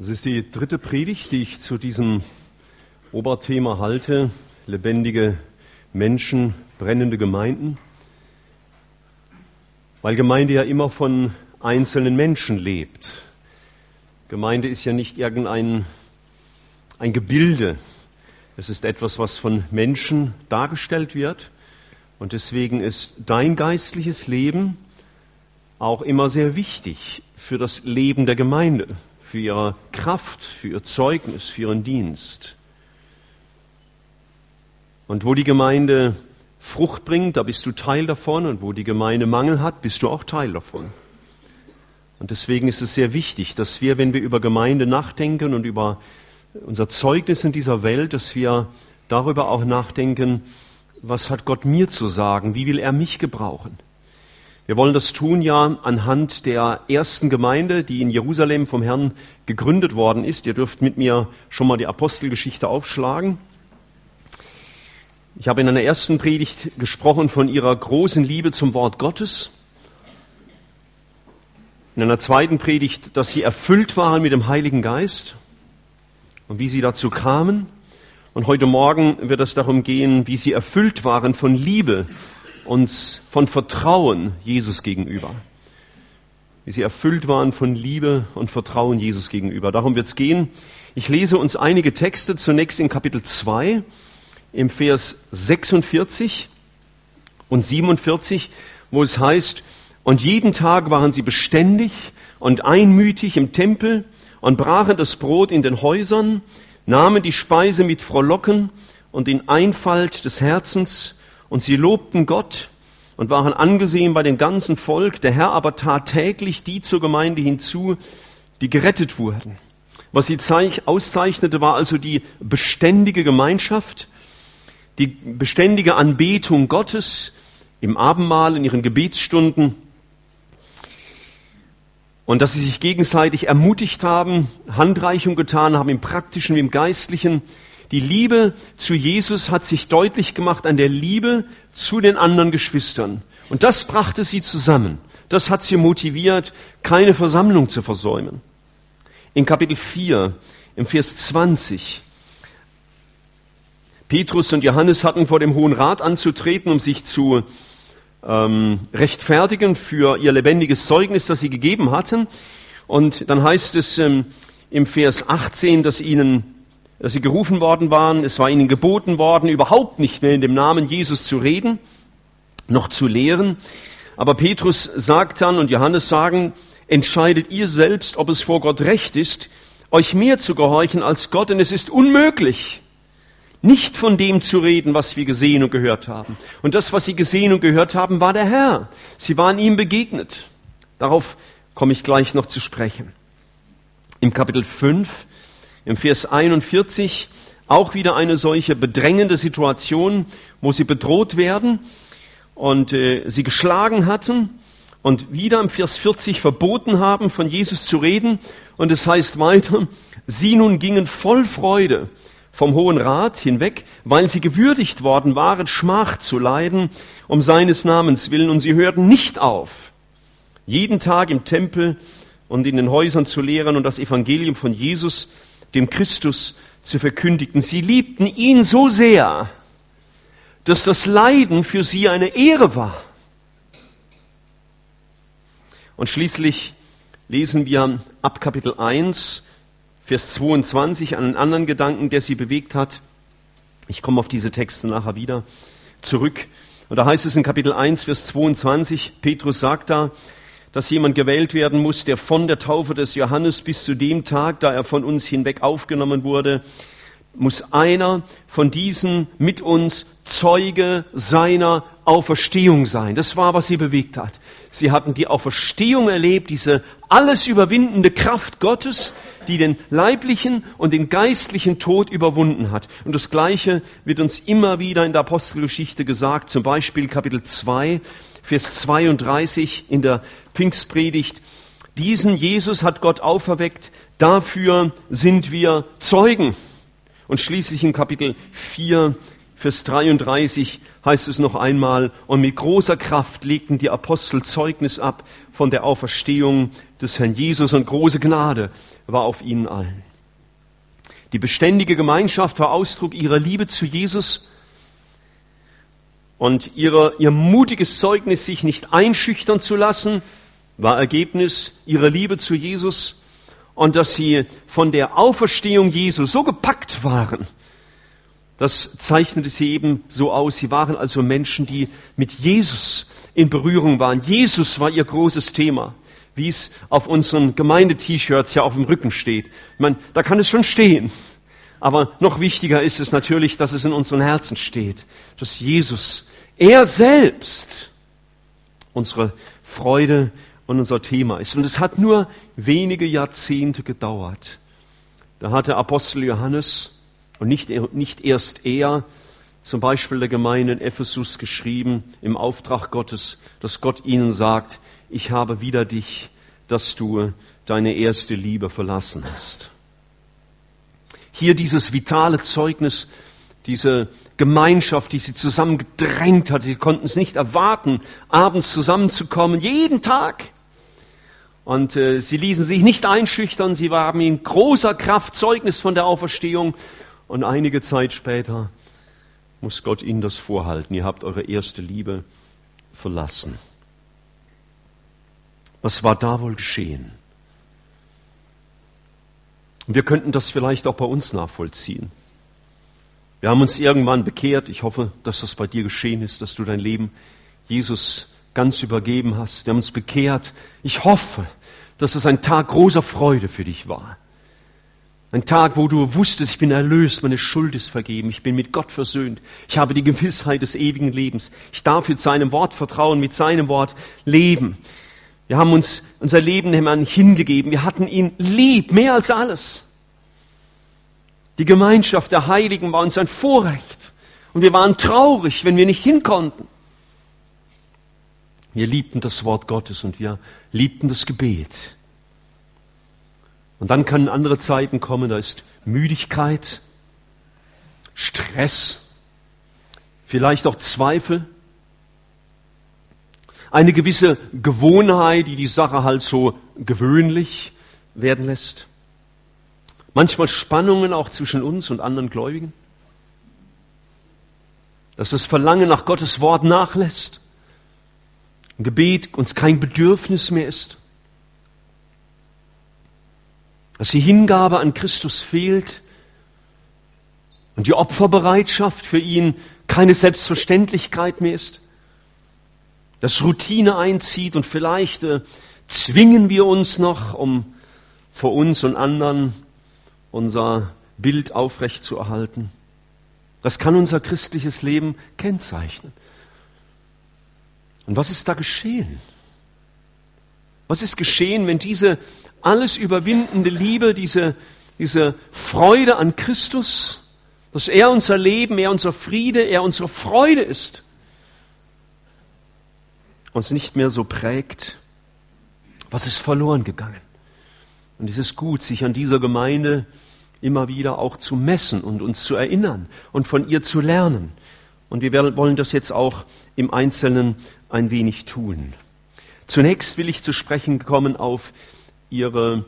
Es ist die dritte Predigt, die ich zu diesem Oberthema halte, lebendige Menschen, brennende Gemeinden, weil Gemeinde ja immer von einzelnen Menschen lebt. Gemeinde ist ja nicht irgendein ein Gebilde, es ist etwas, was von Menschen dargestellt wird. Und deswegen ist dein geistliches Leben auch immer sehr wichtig für das Leben der Gemeinde, für ihre Kraft, für ihr Zeugnis, für ihren Dienst. Und wo die Gemeinde Frucht bringt, da bist du Teil davon. Und wo die Gemeinde Mangel hat, bist du auch Teil davon. Und deswegen ist es sehr wichtig, dass wir, wenn wir über Gemeinde nachdenken und über unser Zeugnis in dieser Welt, dass wir darüber auch nachdenken, was hat Gott mir zu sagen? Wie will er mich gebrauchen? Wir wollen das tun ja anhand der ersten Gemeinde, die in Jerusalem vom Herrn gegründet worden ist. Ihr dürft mit mir schon mal die Apostelgeschichte aufschlagen. Ich habe in einer ersten Predigt gesprochen von ihrer großen Liebe zum Wort Gottes. In einer zweiten Predigt, dass sie erfüllt waren mit dem Heiligen Geist und wie sie dazu kamen. Und heute Morgen wird es darum gehen, wie sie erfüllt waren von Liebe uns von Vertrauen Jesus gegenüber. Wie sie erfüllt waren von Liebe und Vertrauen Jesus gegenüber. Darum wird es gehen. Ich lese uns einige Texte zunächst in Kapitel 2, im Vers 46 und 47, wo es heißt, und jeden Tag waren sie beständig und einmütig im Tempel und brachen das Brot in den Häusern, nahmen die Speise mit Frohlocken und in Einfalt des Herzens und sie lobten Gott und waren angesehen bei dem ganzen Volk. Der Herr aber tat täglich die zur Gemeinde hinzu, die gerettet wurden. Was sie auszeichnete, war also die beständige Gemeinschaft, die beständige Anbetung Gottes im Abendmahl, in ihren Gebetsstunden und dass sie sich gegenseitig ermutigt haben, Handreichung getan haben im praktischen wie im geistlichen, die Liebe zu Jesus hat sich deutlich gemacht an der Liebe zu den anderen Geschwistern. Und das brachte sie zusammen. Das hat sie motiviert, keine Versammlung zu versäumen. In Kapitel 4, im Vers 20, Petrus und Johannes hatten vor dem Hohen Rat anzutreten, um sich zu ähm, rechtfertigen für ihr lebendiges Zeugnis, das sie gegeben hatten. Und dann heißt es ähm, im Vers 18, dass ihnen dass sie gerufen worden waren. Es war ihnen geboten worden, überhaupt nicht mehr in dem Namen Jesus zu reden, noch zu lehren. Aber Petrus sagt dann und Johannes sagen, entscheidet ihr selbst, ob es vor Gott recht ist, euch mehr zu gehorchen als Gott, denn es ist unmöglich, nicht von dem zu reden, was wir gesehen und gehört haben. Und das, was sie gesehen und gehört haben, war der Herr. Sie waren ihm begegnet. Darauf komme ich gleich noch zu sprechen. Im Kapitel 5 im Vers 41 auch wieder eine solche bedrängende Situation, wo sie bedroht werden und äh, sie geschlagen hatten und wieder im Vers 40 verboten haben, von Jesus zu reden. Und es heißt weiter, sie nun gingen voll Freude vom Hohen Rat hinweg, weil sie gewürdigt worden waren, Schmach zu leiden um seines Namens willen. Und sie hörten nicht auf, jeden Tag im Tempel und in den Häusern zu lehren und das Evangelium von Jesus dem Christus zu verkündigen. Sie liebten ihn so sehr, dass das Leiden für sie eine Ehre war. Und schließlich lesen wir ab Kapitel 1, Vers 22 einen anderen Gedanken, der sie bewegt hat. Ich komme auf diese Texte nachher wieder zurück. Und da heißt es in Kapitel 1, Vers 22, Petrus sagt da, dass jemand gewählt werden muss, der von der Taufe des Johannes bis zu dem Tag, da er von uns hinweg aufgenommen wurde, muss einer von diesen mit uns Zeuge seiner Auferstehung sein. Das war, was sie bewegt hat. Sie hatten die Auferstehung erlebt, diese alles überwindende Kraft Gottes, die den leiblichen und den geistlichen Tod überwunden hat. Und das Gleiche wird uns immer wieder in der Apostelgeschichte gesagt, zum Beispiel Kapitel 2, Vers 32 in der Pfingstpredigt. Diesen Jesus hat Gott auferweckt, dafür sind wir Zeugen. Und schließlich in Kapitel 4, Vers 33 heißt es noch einmal, und mit großer Kraft legten die Apostel Zeugnis ab von der Auferstehung des Herrn Jesus und große Gnade war auf ihnen allen. Die beständige Gemeinschaft war Ausdruck ihrer Liebe zu Jesus und ihrer, ihr mutiges Zeugnis, sich nicht einschüchtern zu lassen, war Ergebnis ihrer Liebe zu Jesus und dass sie von der Auferstehung Jesu so gepackt waren, das zeichnete sie eben so aus. Sie waren also Menschen, die mit Jesus in Berührung waren. Jesus war ihr großes Thema, wie es auf unseren Gemeinde-T-Shirts ja auf dem Rücken steht. Ich meine, da kann es schon stehen. Aber noch wichtiger ist es natürlich, dass es in unseren Herzen steht, dass Jesus, er selbst, unsere Freude und unser Thema ist. Und es hat nur wenige Jahrzehnte gedauert. Da hat der Apostel Johannes und nicht, nicht erst er, zum Beispiel der Gemeinde in Ephesus geschrieben, im Auftrag Gottes, dass Gott ihnen sagt, ich habe wieder dich, dass du deine erste Liebe verlassen hast. Hier dieses vitale Zeugnis, diese Gemeinschaft, die sie zusammengedrängt hat. Sie konnten es nicht erwarten, abends zusammenzukommen, jeden Tag. Und äh, sie ließen sich nicht einschüchtern, sie waren in großer Kraft Zeugnis von der Auferstehung. Und einige Zeit später muss Gott ihnen das vorhalten. Ihr habt eure erste Liebe verlassen. Was war da wohl geschehen? Wir könnten das vielleicht auch bei uns nachvollziehen. Wir haben uns irgendwann bekehrt. Ich hoffe, dass das bei dir geschehen ist, dass du dein Leben Jesus ganz übergeben hast. Wir haben uns bekehrt. Ich hoffe, dass es ein Tag großer Freude für dich war. Ein Tag, wo du wusstest, ich bin erlöst, meine Schuld ist vergeben, ich bin mit Gott versöhnt, ich habe die Gewissheit des ewigen Lebens, ich darf mit seinem Wort vertrauen, mit seinem Wort leben. Wir haben uns unser Leben dem Herrn hingegeben, wir hatten ihn lieb, mehr als alles. Die Gemeinschaft der Heiligen war uns ein Vorrecht und wir waren traurig, wenn wir nicht hinkonnten. Wir liebten das Wort Gottes und wir liebten das Gebet. Und dann können andere Zeiten kommen, da ist Müdigkeit, Stress, vielleicht auch Zweifel, eine gewisse Gewohnheit, die die Sache halt so gewöhnlich werden lässt. Manchmal Spannungen auch zwischen uns und anderen Gläubigen. Dass das Verlangen nach Gottes Wort nachlässt. Ein Gebet uns kein Bedürfnis mehr ist. Dass die Hingabe an Christus fehlt und die Opferbereitschaft für ihn keine Selbstverständlichkeit mehr ist. Dass Routine einzieht und vielleicht äh, zwingen wir uns noch, um vor uns und anderen unser Bild aufrecht zu erhalten. Das kann unser christliches Leben kennzeichnen. Und was ist da geschehen? Was ist geschehen, wenn diese alles überwindende Liebe, diese, diese Freude an Christus, dass er unser Leben, er unser Friede, er unsere Freude ist, uns nicht mehr so prägt? Was ist verloren gegangen? Und es ist gut, sich an dieser Gemeinde immer wieder auch zu messen und uns zu erinnern und von ihr zu lernen. Und wir wollen das jetzt auch im Einzelnen ein wenig tun. Zunächst will ich zu sprechen kommen auf ihre,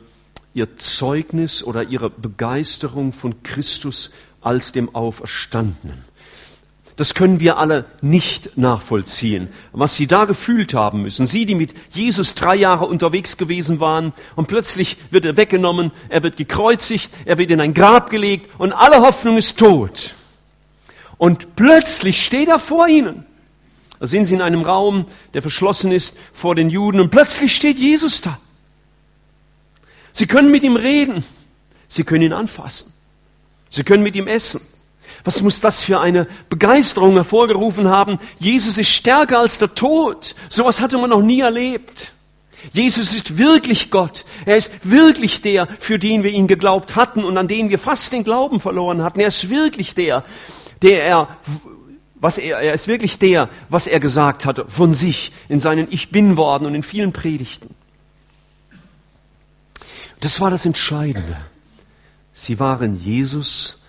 ihr Zeugnis oder ihre Begeisterung von Christus als dem Auferstandenen. Das können wir alle nicht nachvollziehen, was sie da gefühlt haben müssen. Sie, die mit Jesus drei Jahre unterwegs gewesen waren und plötzlich wird er weggenommen, er wird gekreuzigt, er wird in ein Grab gelegt und alle Hoffnung ist tot. Und plötzlich steht er vor ihnen. Da sind sie in einem Raum, der verschlossen ist vor den Juden und plötzlich steht Jesus da. Sie können mit ihm reden. Sie können ihn anfassen. Sie können mit ihm essen. Was muss das für eine Begeisterung hervorgerufen haben? Jesus ist stärker als der Tod. Sowas hatte man noch nie erlebt. Jesus ist wirklich Gott. Er ist wirklich der, für den wir ihn geglaubt hatten und an den wir fast den Glauben verloren hatten. Er ist wirklich der, der er, was er, er ist wirklich der, was er gesagt hatte von sich in seinen Ich bin Worten und in vielen Predigten. Das war das Entscheidende. Sie waren Jesus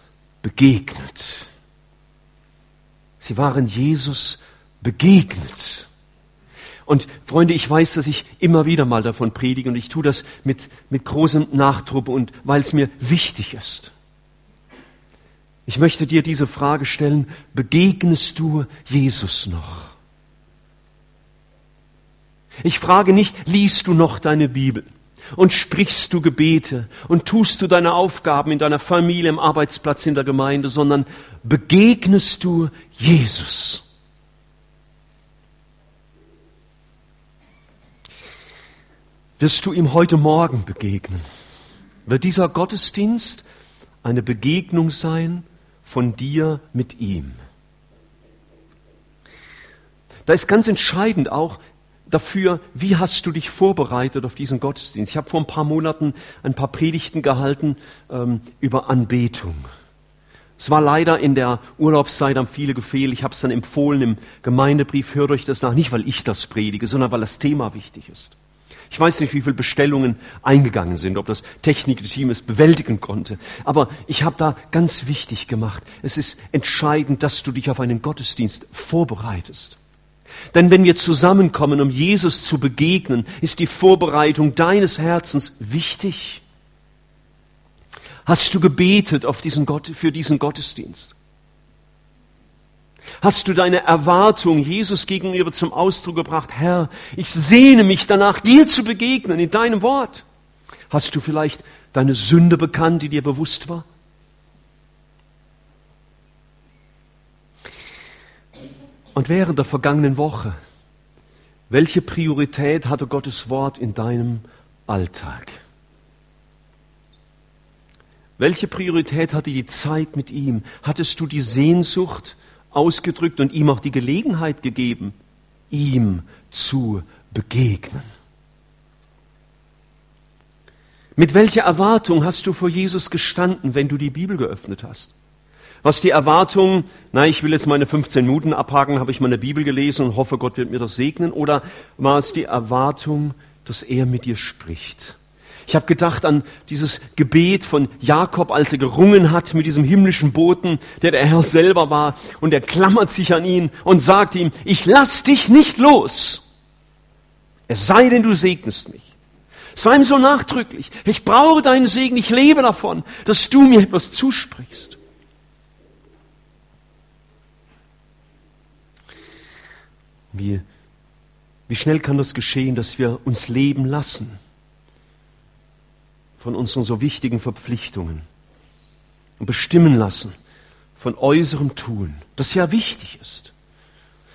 begegnet. Sie waren Jesus begegnet. Und Freunde, ich weiß, dass ich immer wieder mal davon predige und ich tue das mit, mit großem Nachdruck und weil es mir wichtig ist. Ich möchte dir diese Frage stellen, begegnest du Jesus noch? Ich frage nicht, liest du noch deine Bibel und sprichst du Gebete und tust du deine Aufgaben in deiner Familie, im Arbeitsplatz, in der Gemeinde, sondern begegnest du Jesus? Wirst du ihm heute Morgen begegnen? Wird dieser Gottesdienst eine Begegnung sein von dir mit ihm? Da ist ganz entscheidend auch dafür, wie hast du dich vorbereitet auf diesen Gottesdienst. Ich habe vor ein paar Monaten ein paar Predigten gehalten ähm, über Anbetung. Es war leider in der Urlaubszeit haben viele gefehlt. Ich habe es dann empfohlen im Gemeindebrief, hört euch das nach, nicht weil ich das predige, sondern weil das Thema wichtig ist. Ich weiß nicht, wie viele Bestellungen eingegangen sind, ob das Technikteam es bewältigen konnte. Aber ich habe da ganz wichtig gemacht. Es ist entscheidend, dass du dich auf einen Gottesdienst vorbereitest. Denn wenn wir zusammenkommen, um Jesus zu begegnen, ist die Vorbereitung deines Herzens wichtig. Hast du gebetet auf diesen Gott, für diesen Gottesdienst? Hast du deine Erwartung Jesus gegenüber zum Ausdruck gebracht? Herr, ich sehne mich danach, dir zu begegnen in deinem Wort. Hast du vielleicht deine Sünde bekannt, die dir bewusst war? Und während der vergangenen Woche, welche Priorität hatte Gottes Wort in deinem Alltag? Welche Priorität hatte die Zeit mit ihm? Hattest du die Sehnsucht ausgedrückt und ihm auch die Gelegenheit gegeben, ihm zu begegnen? Mit welcher Erwartung hast du vor Jesus gestanden, wenn du die Bibel geöffnet hast? Was die Erwartung, na, ich will jetzt meine 15 Minuten abhaken, habe ich meine Bibel gelesen und hoffe, Gott wird mir das segnen? Oder war es die Erwartung, dass er mit dir spricht? Ich habe gedacht an dieses Gebet von Jakob, als er gerungen hat mit diesem himmlischen Boten, der der Herr selber war, und er klammert sich an ihn und sagt ihm, ich lass dich nicht los. Es sei denn, du segnest mich. Es war ihm so nachdrücklich. Ich brauche deinen Segen, ich lebe davon, dass du mir etwas zusprichst. Wie, wie schnell kann das geschehen, dass wir uns leben lassen von unseren so wichtigen Verpflichtungen und bestimmen lassen von äußerem Tun, das ja wichtig ist.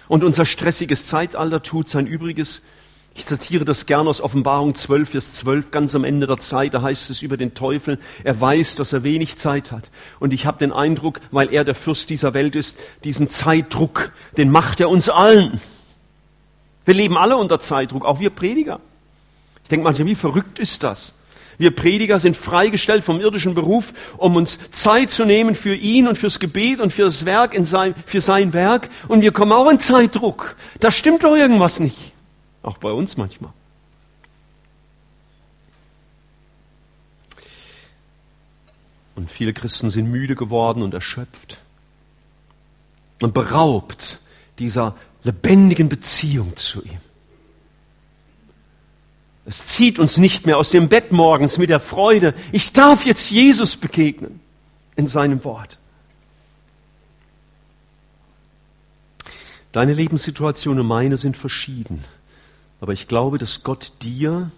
Und unser stressiges Zeitalter tut sein Übriges. Ich zitiere das gerne aus Offenbarung 12, Vers 12, ganz am Ende der Zeit, da heißt es über den Teufel, er weiß, dass er wenig Zeit hat. Und ich habe den Eindruck, weil er der Fürst dieser Welt ist, diesen Zeitdruck, den macht er uns allen. Wir leben alle unter Zeitdruck, auch wir Prediger. Ich denke manchmal, wie verrückt ist das? Wir Prediger sind freigestellt vom irdischen Beruf, um uns Zeit zu nehmen für ihn und fürs Gebet und für das Werk in sein, für sein Werk. Und wir kommen auch in Zeitdruck. Da stimmt doch irgendwas nicht. Auch bei uns manchmal. Und viele Christen sind müde geworden und erschöpft und beraubt dieser lebendigen Beziehung zu ihm. Es zieht uns nicht mehr aus dem Bett morgens mit der Freude, ich darf jetzt Jesus begegnen in seinem Wort. Deine Lebenssituation und meine sind verschieden. Aber ich glaube, dass Gott dir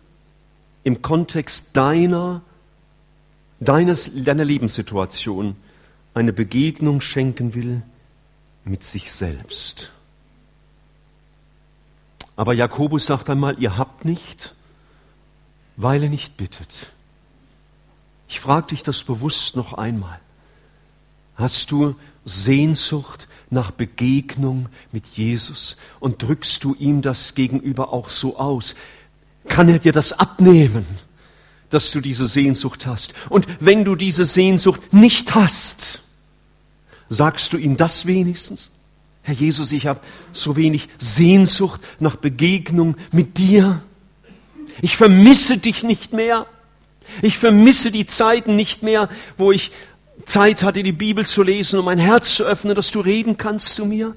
im Kontext deiner, deines, deiner Lebenssituation eine Begegnung schenken will mit sich selbst. Aber Jakobus sagt einmal, ihr habt nicht, weil er nicht bittet. Ich frage dich das bewusst noch einmal. Hast du Sehnsucht nach Begegnung mit Jesus und drückst du ihm das gegenüber auch so aus? Kann er dir das abnehmen, dass du diese Sehnsucht hast? Und wenn du diese Sehnsucht nicht hast, sagst du ihm das wenigstens? Herr Jesus, ich habe so wenig Sehnsucht nach Begegnung mit dir. Ich vermisse dich nicht mehr. Ich vermisse die Zeiten nicht mehr, wo ich Zeit hatte, die Bibel zu lesen, um mein Herz zu öffnen, dass du reden kannst zu mir?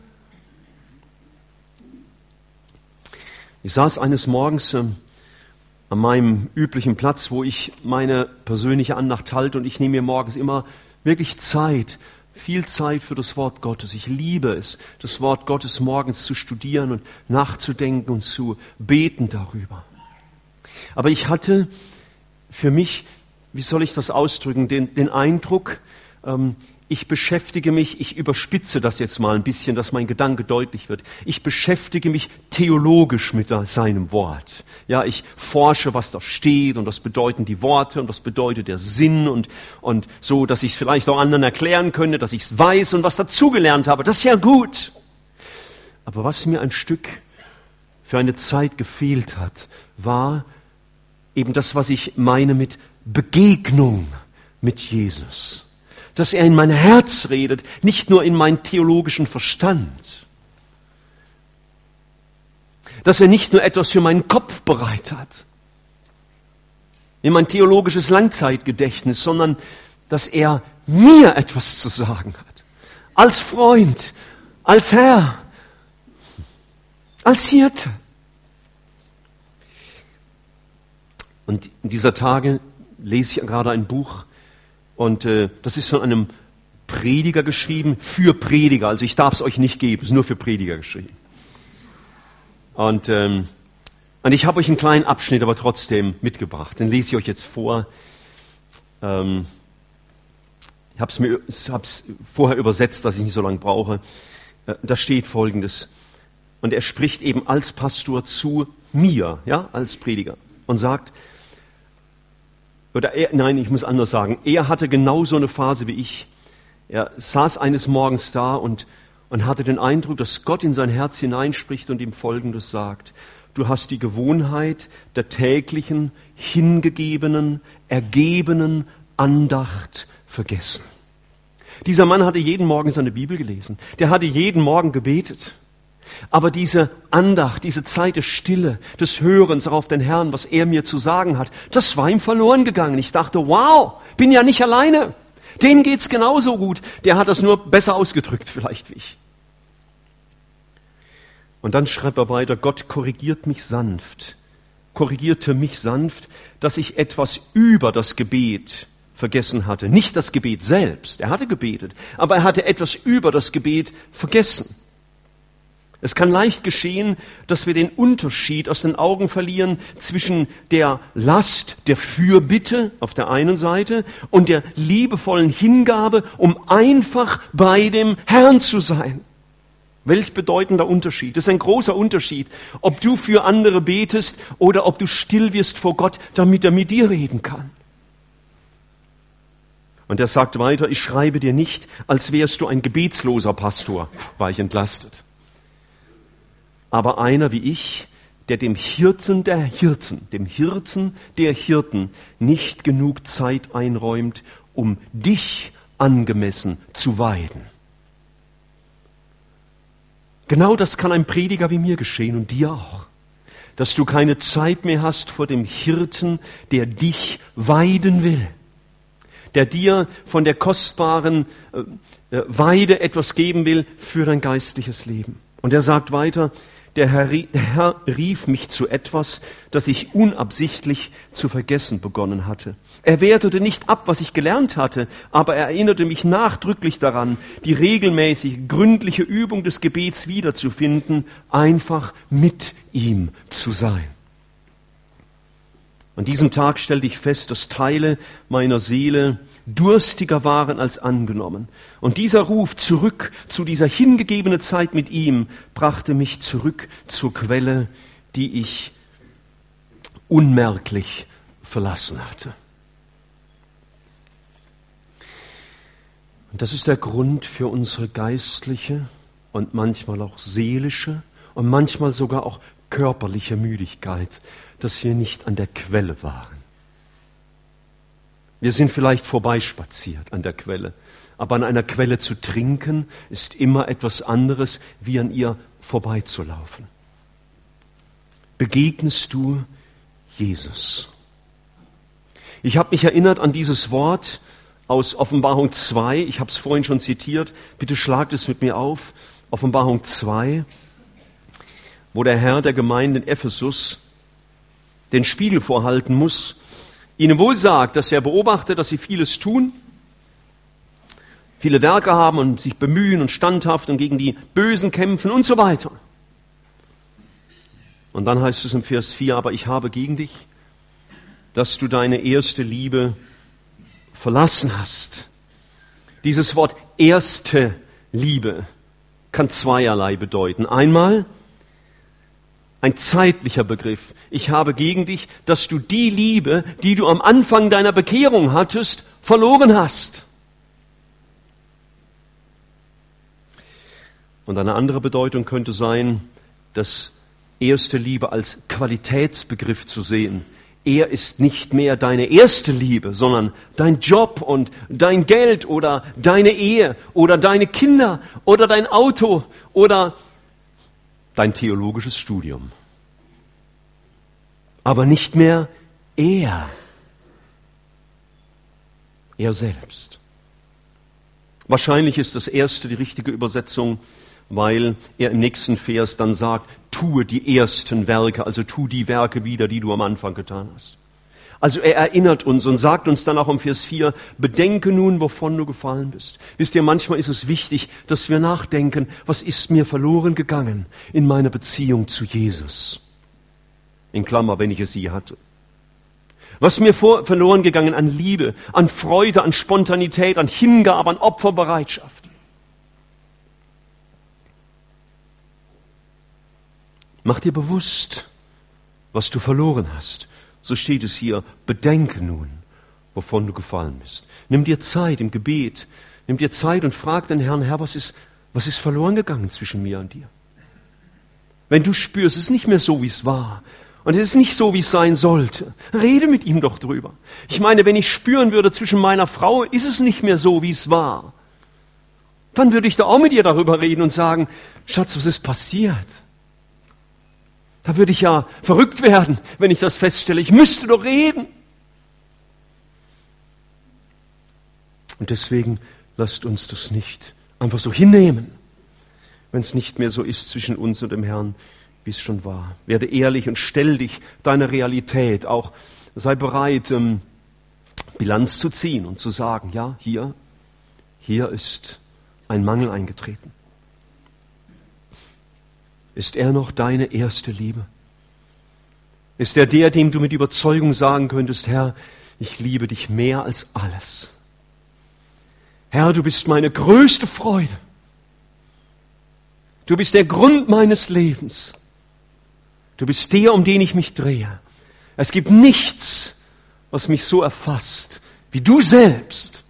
Ich saß eines Morgens äh, an meinem üblichen Platz, wo ich meine persönliche Andacht halte und ich nehme mir morgens immer wirklich Zeit, viel Zeit für das Wort Gottes. Ich liebe es, das Wort Gottes morgens zu studieren und nachzudenken und zu beten darüber. Aber ich hatte für mich, wie soll ich das ausdrücken, den, den Eindruck, ähm, ich beschäftige mich, ich überspitze das jetzt mal ein bisschen, dass mein Gedanke deutlich wird. Ich beschäftige mich theologisch mit seinem Wort. Ja, ich forsche, was da steht und was bedeuten die Worte und was bedeutet der Sinn und, und so, dass ich es vielleicht auch anderen erklären könnte, dass ich es weiß und was dazugelernt habe. Das ist ja gut. Aber was mir ein Stück für eine Zeit gefehlt hat, war eben das, was ich meine mit Begegnung mit Jesus dass er in mein Herz redet, nicht nur in meinen theologischen Verstand. Dass er nicht nur etwas für meinen Kopf bereit hat, in mein theologisches Langzeitgedächtnis, sondern dass er mir etwas zu sagen hat. Als Freund, als Herr, als Hirte. Und in dieser Tage lese ich gerade ein Buch, und äh, das ist von einem Prediger geschrieben, für Prediger. Also ich darf es euch nicht geben, es ist nur für Prediger geschrieben. Und, ähm, und ich habe euch einen kleinen Abschnitt aber trotzdem mitgebracht. Den lese ich euch jetzt vor. Ähm, ich habe es mir hab's vorher übersetzt, dass ich nicht so lange brauche. Äh, da steht Folgendes. Und er spricht eben als Pastor zu mir, ja, als Prediger und sagt, oder er, nein, ich muss anders sagen. Er hatte genau so eine Phase wie ich. Er saß eines Morgens da und, und hatte den Eindruck, dass Gott in sein Herz hineinspricht und ihm Folgendes sagt. Du hast die Gewohnheit der täglichen, hingegebenen, ergebenen Andacht vergessen. Dieser Mann hatte jeden Morgen seine Bibel gelesen. Der hatte jeden Morgen gebetet. Aber diese Andacht, diese Zeit der Stille, des Hörens auf den Herrn, was er mir zu sagen hat, das war ihm verloren gegangen. Ich dachte, wow, bin ja nicht alleine. Dem geht's genauso gut. Der hat das nur besser ausgedrückt vielleicht wie ich. Und dann schreibt er weiter, Gott korrigiert mich sanft, korrigierte mich sanft, dass ich etwas über das Gebet vergessen hatte. Nicht das Gebet selbst, er hatte gebetet, aber er hatte etwas über das Gebet vergessen. Es kann leicht geschehen, dass wir den Unterschied aus den Augen verlieren zwischen der Last der Fürbitte auf der einen Seite und der liebevollen Hingabe, um einfach bei dem Herrn zu sein. Welch bedeutender Unterschied. Das ist ein großer Unterschied, ob du für andere betest oder ob du still wirst vor Gott, damit er mit dir reden kann. Und er sagt weiter, ich schreibe dir nicht, als wärst du ein gebetsloser Pastor, war ich entlastet aber einer wie ich, der dem Hirten der Hirten, dem Hirten der Hirten nicht genug Zeit einräumt, um dich angemessen zu weiden. Genau das kann einem Prediger wie mir geschehen und dir auch. Dass du keine Zeit mehr hast vor dem Hirten, der dich weiden will. Der dir von der kostbaren äh, äh Weide etwas geben will für dein geistliches Leben. Und er sagt weiter, der Herr, der Herr rief mich zu etwas, das ich unabsichtlich zu vergessen begonnen hatte. Er wertete nicht ab, was ich gelernt hatte, aber er erinnerte mich nachdrücklich daran, die regelmäßige, gründliche Übung des Gebets wiederzufinden, einfach mit ihm zu sein. An diesem Tag stellte ich fest, dass Teile meiner Seele durstiger waren als angenommen. Und dieser Ruf zurück zu dieser hingegebenen Zeit mit ihm brachte mich zurück zur Quelle, die ich unmerklich verlassen hatte. Und das ist der Grund für unsere geistliche und manchmal auch seelische und manchmal sogar auch körperliche Müdigkeit, dass wir nicht an der Quelle waren. Wir sind vielleicht vorbeispaziert an der Quelle, aber an einer Quelle zu trinken ist immer etwas anderes, wie an ihr vorbeizulaufen. Begegnest du Jesus? Ich habe mich erinnert an dieses Wort aus Offenbarung 2. Ich habe es vorhin schon zitiert. Bitte schlagt es mit mir auf. Offenbarung 2, wo der Herr der Gemeinde in Ephesus den Spiegel vorhalten muss, ihnen wohl sagt, dass er beobachtet, dass sie vieles tun, viele Werke haben und sich bemühen und standhaft und gegen die Bösen kämpfen und so weiter. Und dann heißt es im Vers 4, aber ich habe gegen dich, dass du deine erste Liebe verlassen hast. Dieses Wort erste Liebe kann zweierlei bedeuten. Einmal ein zeitlicher Begriff. Ich habe gegen dich, dass du die Liebe, die du am Anfang deiner Bekehrung hattest, verloren hast. Und eine andere Bedeutung könnte sein, das erste Liebe als Qualitätsbegriff zu sehen. Er ist nicht mehr deine erste Liebe, sondern dein Job und dein Geld oder deine Ehe oder deine Kinder oder dein Auto oder dein theologisches Studium. Aber nicht mehr er. Er selbst. Wahrscheinlich ist das erste die richtige Übersetzung weil er im nächsten Vers dann sagt, tue die ersten Werke, also tu die Werke wieder, die du am Anfang getan hast. Also er erinnert uns und sagt uns dann auch im Vers 4, bedenke nun, wovon du gefallen bist. Wisst ihr, manchmal ist es wichtig, dass wir nachdenken, was ist mir verloren gegangen in meiner Beziehung zu Jesus? In Klammer, wenn ich es je hatte. Was mir vor, verloren gegangen an Liebe, an Freude, an Spontanität, an Hingabe, an Opferbereitschaft. Mach dir bewusst, was du verloren hast. So steht es hier. Bedenke nun, wovon du gefallen bist. Nimm dir Zeit im Gebet. Nimm dir Zeit und frag den Herrn, Herr, was ist, was ist verloren gegangen zwischen mir und dir? Wenn du spürst, es ist nicht mehr so, wie es war. Und es ist nicht so, wie es sein sollte. Rede mit ihm doch drüber. Ich meine, wenn ich spüren würde zwischen meiner Frau, ist es nicht mehr so, wie es war. Dann würde ich da auch mit ihr darüber reden und sagen, Schatz, was ist passiert? Da würde ich ja verrückt werden, wenn ich das feststelle. Ich müsste doch reden. Und deswegen lasst uns das nicht einfach so hinnehmen, wenn es nicht mehr so ist zwischen uns und dem Herrn, wie es schon war. Werde ehrlich und stell dich deiner Realität. Auch sei bereit, ähm, Bilanz zu ziehen und zu sagen, ja, hier, hier ist ein Mangel eingetreten. Ist er noch deine erste Liebe? Ist er der, dem du mit Überzeugung sagen könntest, Herr, ich liebe dich mehr als alles. Herr, du bist meine größte Freude. Du bist der Grund meines Lebens. Du bist der, um den ich mich drehe. Es gibt nichts, was mich so erfasst wie du selbst.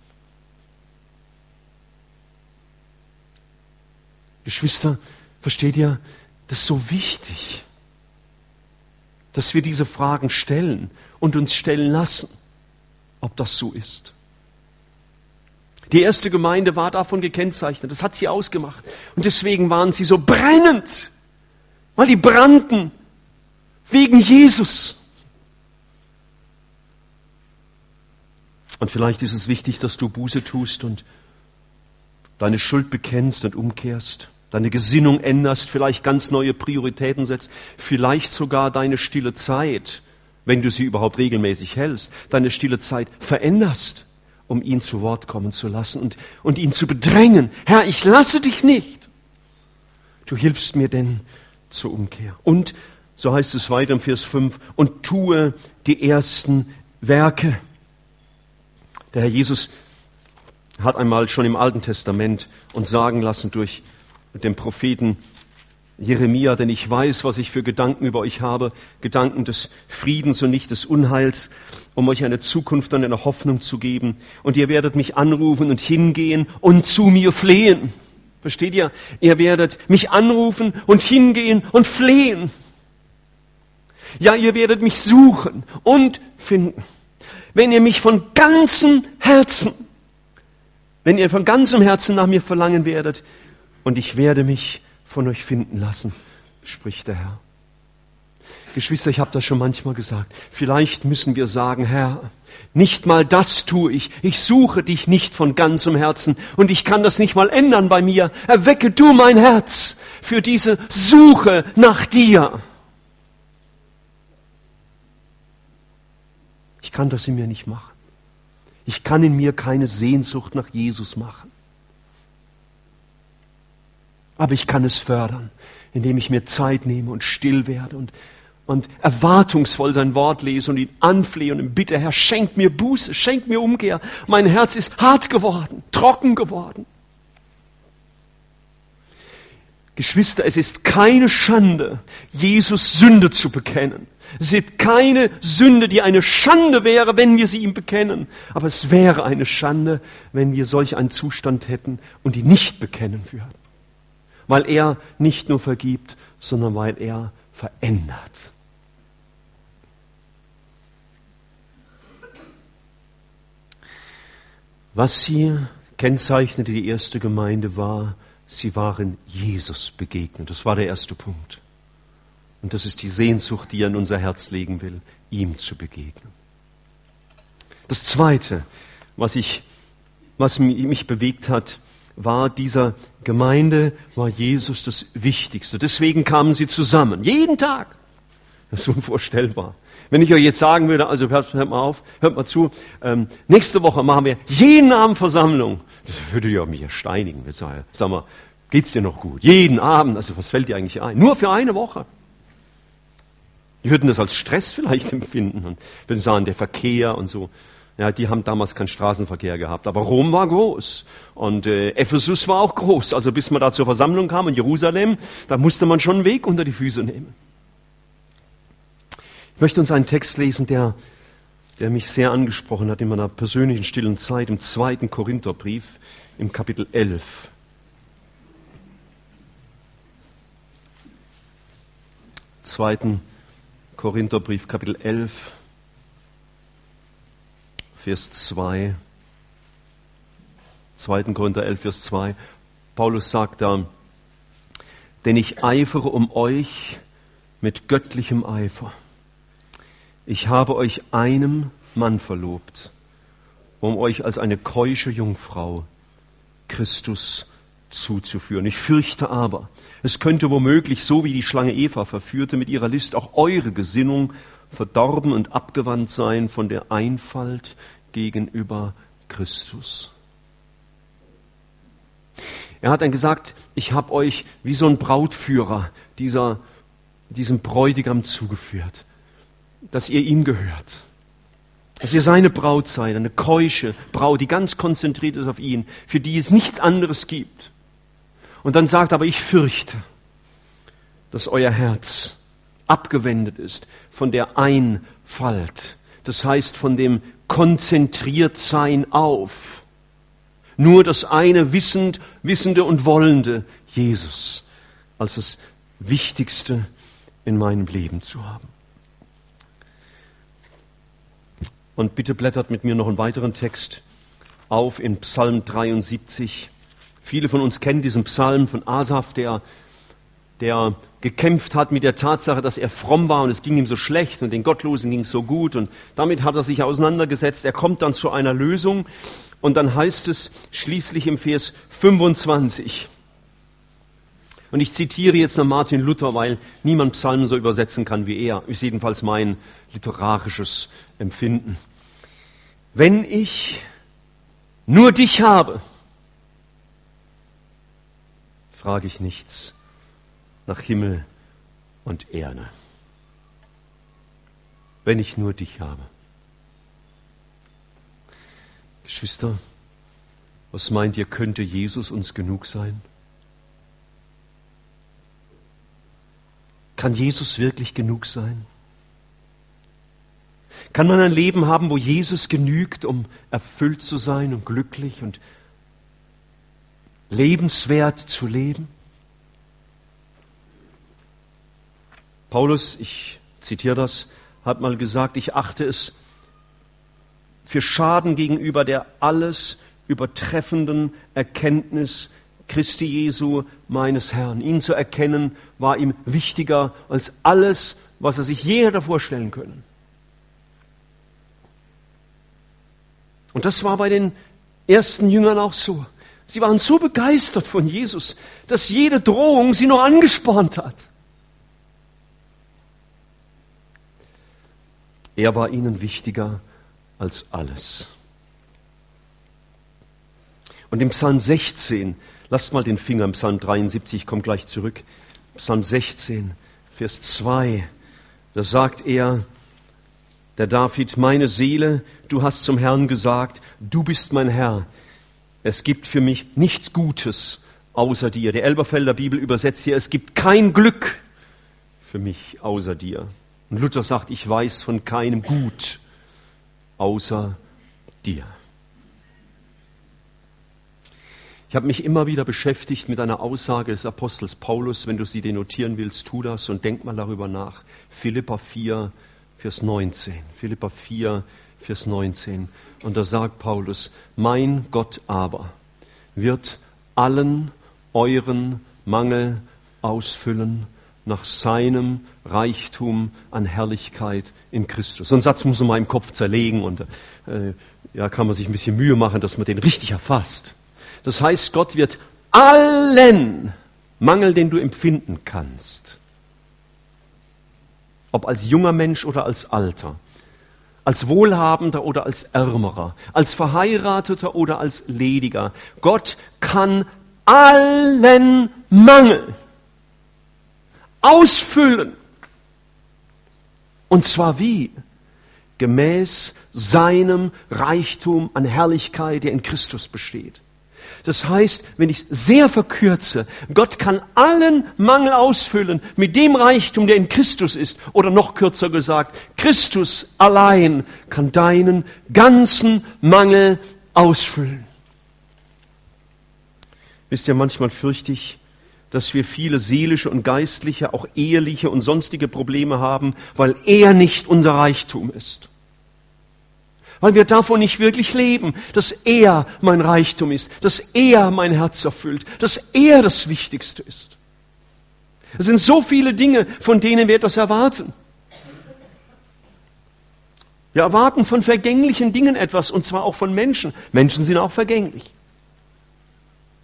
Geschwister, versteht ihr, das ist so wichtig, dass wir diese Fragen stellen und uns stellen lassen, ob das so ist. Die erste Gemeinde war davon gekennzeichnet, das hat sie ausgemacht. Und deswegen waren sie so brennend, weil die brannten wegen Jesus. Und vielleicht ist es wichtig, dass du Buße tust und deine Schuld bekennst und umkehrst deine Gesinnung änderst, vielleicht ganz neue Prioritäten setzt, vielleicht sogar deine stille Zeit, wenn du sie überhaupt regelmäßig hältst, deine stille Zeit veränderst, um ihn zu Wort kommen zu lassen und, und ihn zu bedrängen. Herr, ich lasse dich nicht. Du hilfst mir denn zur Umkehr. Und, so heißt es weiter im Vers 5, und tue die ersten Werke. Der Herr Jesus hat einmal schon im Alten Testament uns sagen lassen durch mit dem Propheten Jeremia, denn ich weiß, was ich für Gedanken über euch habe, Gedanken des Friedens und nicht des Unheils, um euch eine Zukunft und eine Hoffnung zu geben. Und ihr werdet mich anrufen und hingehen und zu mir flehen. Versteht ihr? Ihr werdet mich anrufen und hingehen und flehen. Ja, ihr werdet mich suchen und finden. Wenn ihr mich von ganzem Herzen, wenn ihr von ganzem Herzen nach mir verlangen werdet, und ich werde mich von euch finden lassen, spricht der Herr. Geschwister, ich habe das schon manchmal gesagt. Vielleicht müssen wir sagen, Herr, nicht mal das tue ich. Ich suche dich nicht von ganzem Herzen und ich kann das nicht mal ändern bei mir. Erwecke du mein Herz für diese Suche nach dir. Ich kann das in mir nicht machen. Ich kann in mir keine Sehnsucht nach Jesus machen. Aber ich kann es fördern, indem ich mir Zeit nehme und still werde und und erwartungsvoll sein Wort lese und ihn anflehe und ihm bitte, Herr, schenk mir Buße, schenk mir Umkehr. Mein Herz ist hart geworden, trocken geworden. Geschwister, es ist keine Schande, Jesus Sünde zu bekennen. Es ist keine Sünde, die eine Schande wäre, wenn wir sie ihm bekennen. Aber es wäre eine Schande, wenn wir solch einen Zustand hätten und ihn nicht bekennen würden. Weil er nicht nur vergibt, sondern weil er verändert. Was sie kennzeichnete, die erste Gemeinde, war, sie waren Jesus begegnet. Das war der erste Punkt. Und das ist die Sehnsucht, die er in unser Herz legen will, ihm zu begegnen. Das Zweite, was, ich, was mich bewegt hat, war dieser Gemeinde, war Jesus das Wichtigste. Deswegen kamen sie zusammen, jeden Tag. Das ist unvorstellbar. Wenn ich euch jetzt sagen würde, also hört, hört mal auf, hört mal zu, ähm, nächste Woche machen wir jeden Abend Versammlung, das würde ja mich steinigen. Sag mal, geht's dir noch gut? Jeden Abend, also was fällt dir eigentlich ein? Nur für eine Woche. Die würden das als Stress vielleicht empfinden und würden sagen, der Verkehr und so. Ja, die haben damals keinen Straßenverkehr gehabt, aber Rom war groß und äh, Ephesus war auch groß. Also bis man da zur Versammlung kam in Jerusalem, da musste man schon einen Weg unter die Füße nehmen. Ich möchte uns einen Text lesen, der, der mich sehr angesprochen hat in meiner persönlichen stillen Zeit, im zweiten Korintherbrief, im Kapitel 11. Zweiten Korintherbrief, Kapitel 11, Vers 2. 2. Korinther 11, Vers 2. Paulus sagt da, denn ich eifere um euch mit göttlichem Eifer ich habe euch einem Mann verlobt, um euch als eine keusche Jungfrau Christus zuzuführen. Ich fürchte aber, es könnte womöglich, so wie die Schlange Eva verführte mit ihrer List, auch eure Gesinnung verdorben und abgewandt sein von der Einfalt gegenüber Christus. Er hat dann gesagt, ich habe euch wie so ein Brautführer dieser, diesem Bräutigam zugeführt dass ihr ihm gehört. Dass ihr seine Braut seid, eine keusche Braut, die ganz konzentriert ist auf ihn, für die es nichts anderes gibt. Und dann sagt aber, ich fürchte, dass euer Herz abgewendet ist von der Einfalt, das heißt von dem Konzentriertsein auf. Nur das eine Wissend, Wissende und Wollende, Jesus, als das Wichtigste in meinem Leben zu haben. Und bitte blättert mit mir noch einen weiteren Text auf in Psalm 73. Viele von uns kennen diesen Psalm von Asaf, der, der gekämpft hat mit der Tatsache, dass er fromm war und es ging ihm so schlecht und den Gottlosen ging es so gut und damit hat er sich auseinandergesetzt. Er kommt dann zu einer Lösung und dann heißt es schließlich im Vers 25, und ich zitiere jetzt noch Martin Luther, weil niemand Psalmen so übersetzen kann wie er. Ist jedenfalls mein literarisches Empfinden. Wenn ich nur dich habe, frage ich nichts nach Himmel und Erde. Wenn ich nur dich habe. Geschwister, was meint ihr, könnte Jesus uns genug sein? Kann Jesus wirklich genug sein? Kann man ein Leben haben, wo Jesus genügt, um erfüllt zu sein und glücklich und lebenswert zu leben? Paulus, ich zitiere das, hat mal gesagt, ich achte es für Schaden gegenüber der alles übertreffenden Erkenntnis Christi Jesu, meines Herrn. Ihn zu erkennen war ihm wichtiger als alles, was er sich je hätte vorstellen können. Und das war bei den ersten Jüngern auch so. Sie waren so begeistert von Jesus, dass jede Drohung sie noch angespornt hat. Er war ihnen wichtiger als alles. Und im Psalm 16, lasst mal den Finger im Psalm 73, ich komme gleich zurück. Psalm 16, Vers 2, da sagt er, der David, meine Seele, du hast zum Herrn gesagt, du bist mein Herr. Es gibt für mich nichts Gutes außer dir. Der Elberfelder Bibel übersetzt hier, es gibt kein Glück für mich außer dir. Und Luther sagt, ich weiß von keinem Gut außer dir. Ich habe mich immer wieder beschäftigt mit einer Aussage des Apostels Paulus. Wenn du sie denotieren willst, tu das und denk mal darüber nach. Philippa 4, Vers 19. Philippa 4, Vers 19. Und da sagt Paulus, mein Gott aber wird allen euren Mangel ausfüllen nach seinem Reichtum an Herrlichkeit in Christus. So einen Satz muss man mal im Kopf zerlegen und äh, ja, kann man sich ein bisschen Mühe machen, dass man den richtig erfasst. Das heißt, Gott wird allen Mangel, den du empfinden kannst, ob als junger Mensch oder als alter, als Wohlhabender oder als Ärmerer, als Verheirateter oder als Lediger. Gott kann allen Mangel ausfüllen. Und zwar wie? Gemäß seinem Reichtum an Herrlichkeit, der in Christus besteht. Das heißt, wenn ich es sehr verkürze, Gott kann allen Mangel ausfüllen mit dem Reichtum, der in Christus ist. Oder noch kürzer gesagt, Christus allein kann deinen ganzen Mangel ausfüllen. Wisst ihr, manchmal fürchte ich, dass wir viele seelische und geistliche, auch eheliche und sonstige Probleme haben, weil er nicht unser Reichtum ist. Weil wir davon nicht wirklich leben, dass er mein Reichtum ist, dass er mein Herz erfüllt, dass er das Wichtigste ist. Es sind so viele Dinge, von denen wir etwas erwarten. Wir erwarten von vergänglichen Dingen etwas, und zwar auch von Menschen. Menschen sind auch vergänglich.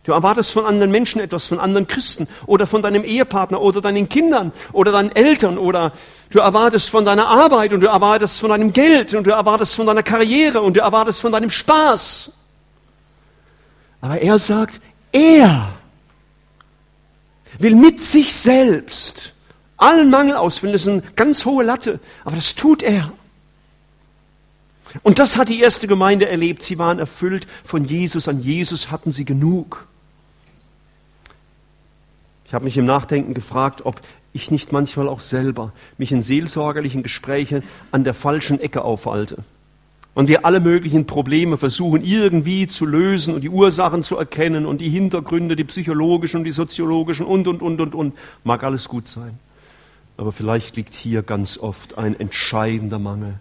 Du erwartest von anderen Menschen etwas, von anderen Christen oder von deinem Ehepartner oder deinen Kindern oder deinen Eltern oder du erwartest von deiner Arbeit und du erwartest von deinem Geld und du erwartest von deiner Karriere und du erwartest von deinem Spaß. Aber er sagt, er will mit sich selbst allen Mangel ausfüllen. Das ist eine ganz hohe Latte, aber das tut er. Und das hat die erste Gemeinde erlebt. Sie waren erfüllt von Jesus. An Jesus hatten sie genug. Ich habe mich im Nachdenken gefragt, ob ich nicht manchmal auch selber mich in seelsorgerlichen Gesprächen an der falschen Ecke aufhalte. Und wir alle möglichen Probleme versuchen irgendwie zu lösen und die Ursachen zu erkennen und die Hintergründe, die psychologischen und die soziologischen und, und, und, und, und. Mag alles gut sein. Aber vielleicht liegt hier ganz oft ein entscheidender Mangel,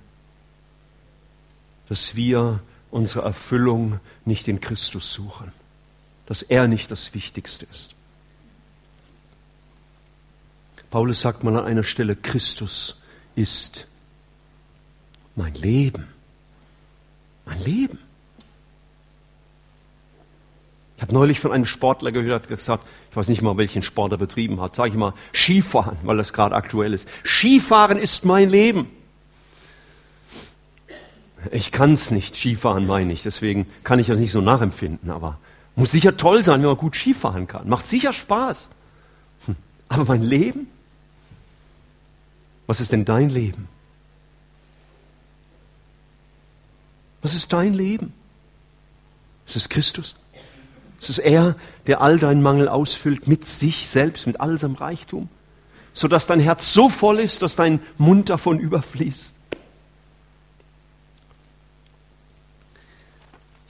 dass wir unsere Erfüllung nicht in Christus suchen, dass er nicht das Wichtigste ist. Paulus sagt mal an einer Stelle, Christus ist mein Leben. Mein Leben. Ich habe neulich von einem Sportler gehört, gesagt, ich weiß nicht mal, welchen Sport er betrieben hat, sage ich mal, Skifahren, weil das gerade aktuell ist. Skifahren ist mein Leben. Ich kann es nicht, Skifahren meine ich, deswegen kann ich das nicht so nachempfinden, aber muss sicher toll sein, wenn man gut Skifahren kann. Macht sicher Spaß. Hm. Aber mein Leben? Was ist denn dein Leben? Was ist dein Leben? Ist es Christus? Ist es er, der all deinen Mangel ausfüllt mit sich selbst, mit all seinem Reichtum, sodass dein Herz so voll ist, dass dein Mund davon überfließt?